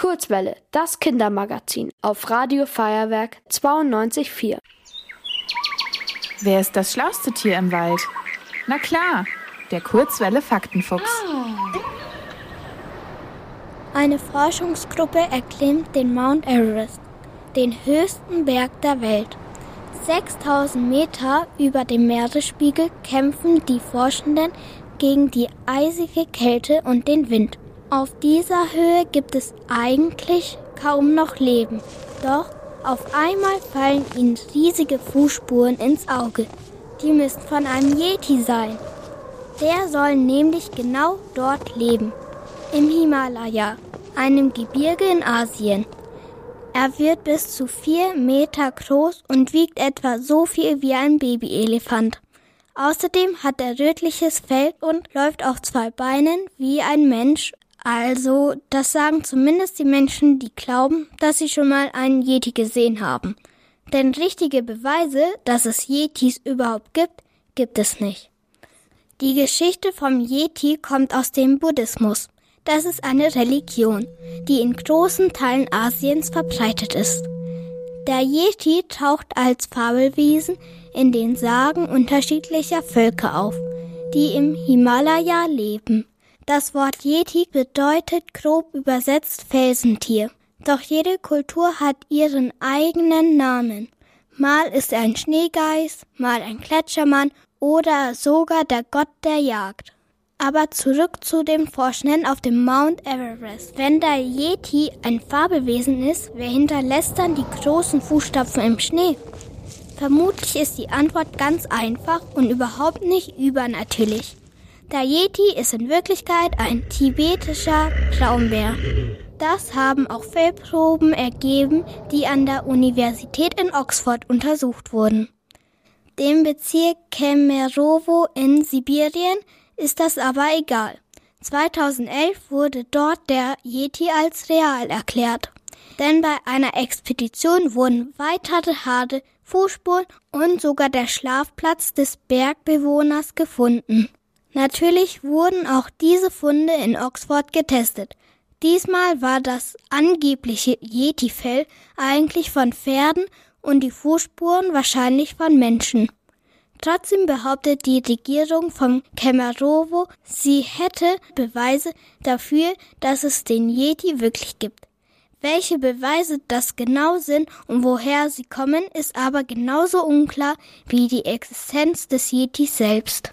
Kurzwelle, das Kindermagazin auf Radio Feuerwerk 92.4. Wer ist das schlauste Tier im Wald? Na klar, der Kurzwelle Faktenfuchs. Eine Forschungsgruppe erklimmt den Mount Everest, den höchsten Berg der Welt. 6000 Meter über dem Meeresspiegel kämpfen die Forschenden gegen die eisige Kälte und den Wind. Auf dieser Höhe gibt es eigentlich kaum noch Leben. Doch auf einmal fallen ihnen riesige Fußspuren ins Auge. Die müssen von einem Yeti sein. Der soll nämlich genau dort leben. Im Himalaya, einem Gebirge in Asien. Er wird bis zu vier Meter groß und wiegt etwa so viel wie ein Babyelefant. Außerdem hat er rötliches Fell und läuft auf zwei Beinen wie ein Mensch. Also, das sagen zumindest die Menschen, die glauben, dass sie schon mal einen Yeti gesehen haben. Denn richtige Beweise, dass es Yetis überhaupt gibt, gibt es nicht. Die Geschichte vom Yeti kommt aus dem Buddhismus. Das ist eine Religion, die in großen Teilen Asiens verbreitet ist. Der Yeti taucht als Fabelwesen in den Sagen unterschiedlicher Völker auf, die im Himalaya leben. Das Wort Yeti bedeutet grob übersetzt Felsentier. Doch jede Kultur hat ihren eigenen Namen. Mal ist er ein Schneegeist, mal ein Gletschermann oder sogar der Gott der Jagd. Aber zurück zu den Forschenden auf dem Mount Everest. Wenn der Yeti ein Fabelwesen ist, wer hinterlässt dann die großen Fußstapfen im Schnee? Vermutlich ist die Antwort ganz einfach und überhaupt nicht übernatürlich. Der Yeti ist in Wirklichkeit ein tibetischer Braunbär. Das haben auch Fellproben ergeben, die an der Universität in Oxford untersucht wurden. Dem Bezirk Kemerovo in Sibirien ist das aber egal. 2011 wurde dort der Yeti als real erklärt. Denn bei einer Expedition wurden weitere harte Fußspuren und sogar der Schlafplatz des Bergbewohners gefunden. Natürlich wurden auch diese Funde in Oxford getestet. Diesmal war das angebliche Yeti-Fell eigentlich von Pferden und die Fußspuren wahrscheinlich von Menschen. Trotzdem behauptet die Regierung von Kemerovo, sie hätte Beweise dafür, dass es den Yeti wirklich gibt. Welche Beweise das genau sind und woher sie kommen, ist aber genauso unklar wie die Existenz des Yeti selbst.